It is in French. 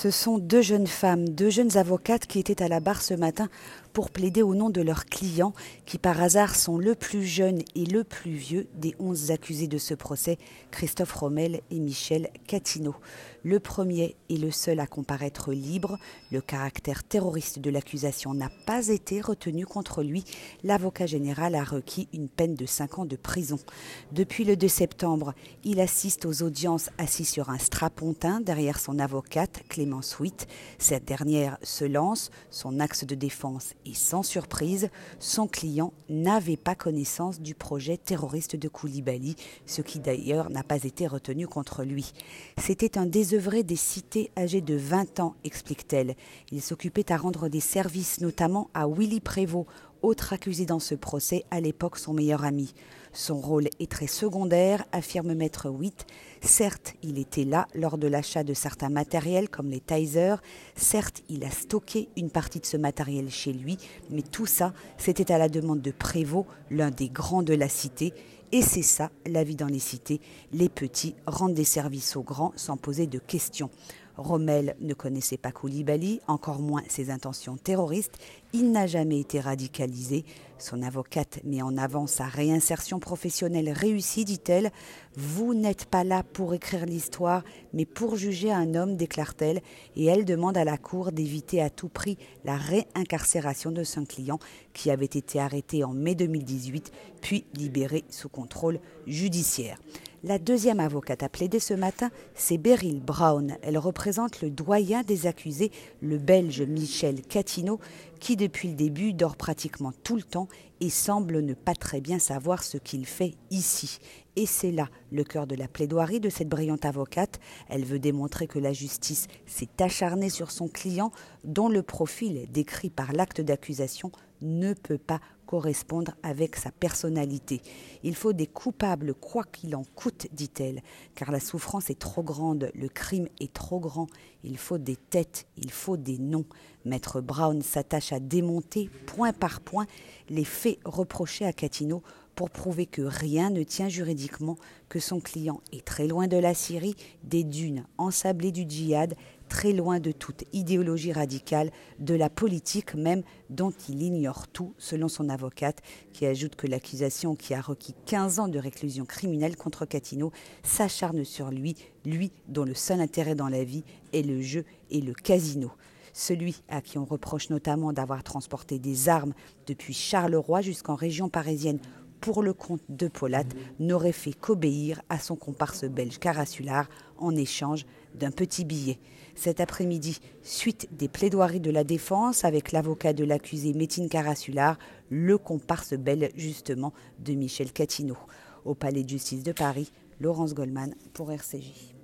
Ce sont deux jeunes femmes, deux jeunes avocates qui étaient à la barre ce matin pour plaider au nom de leurs clients, qui par hasard sont le plus jeune et le plus vieux des onze accusés de ce procès, Christophe Rommel et Michel Catino. Le premier est le seul à comparaître libre. Le caractère terroriste de l'accusation n'a pas été retenu contre lui. L'avocat général a requis une peine de cinq ans de prison. Depuis le 2 septembre, il assiste aux audiences assis sur un strapontin derrière son avocate, Clémence Witt. Cette dernière se lance, son axe de défense est sans surprise. Son client n'avait pas connaissance du projet terroriste de Koulibaly, ce qui d'ailleurs n'a pas été retenu contre lui. C'était un désœuvré des cités âgé de 20 ans, explique-t-elle. Il s'occupait à rendre des services, notamment à Willy Prévost, autre accusé dans ce procès, à l'époque son meilleur ami. Son rôle est très secondaire, affirme Maître Witt. Certes, il était là lors de l'achat de certains matériels comme les tasers. Certes, il a stocké une partie de ce matériel chez lui. Mais tout ça, c'était à la demande de Prévost, l'un des grands de la cité. Et c'est ça, la vie dans les cités. Les petits rendent des services aux grands sans poser de questions. Rommel ne connaissait pas Koulibaly, encore moins ses intentions terroristes. Il n'a jamais été radicalisé. Son avocate met en avant sa réinsertion professionnelle réussie, dit-elle. Vous n'êtes pas là pour écrire l'histoire, mais pour juger un homme, déclare-t-elle, et elle demande à la Cour d'éviter à tout prix la réincarcération de son client, qui avait été arrêté en mai 2018, puis libéré sous contrôle judiciaire. La deuxième avocate à plaider ce matin, c'est Beryl Brown. Elle représente le doyen des accusés, le Belge Michel Catino, qui depuis le début dort pratiquement tout le temps et semble ne pas très bien savoir ce qu'il fait ici. Et c'est là le cœur de la plaidoirie de cette brillante avocate. Elle veut démontrer que la justice s'est acharnée sur son client, dont le profil décrit par l'acte d'accusation ne peut pas correspondre avec sa personnalité. Il faut des coupables, quoi qu'il en coûte, dit-elle, car la souffrance est trop grande, le crime est trop grand, il faut des têtes, il faut des noms. Maître Brown s'attache à démonter, point par point, les faits reprochés à Catino pour prouver que rien ne tient juridiquement, que son client est très loin de la Syrie, des dunes ensablées du djihad, très loin de toute idéologie radicale, de la politique même, dont il ignore tout, selon son avocate, qui ajoute que l'accusation qui a requis 15 ans de réclusion criminelle contre Catino s'acharne sur lui, lui dont le seul intérêt dans la vie est le jeu et le casino celui à qui on reproche notamment d'avoir transporté des armes depuis Charleroi jusqu'en région parisienne pour le compte de Polat, n'aurait fait qu'obéir à son comparse belge Carasular en échange d'un petit billet. Cet après-midi, suite des plaidoiries de la défense avec l'avocat de l'accusé Métine Carasular, le comparse belge justement de Michel Catino. Au palais de justice de Paris, Laurence Goldman pour RCJ.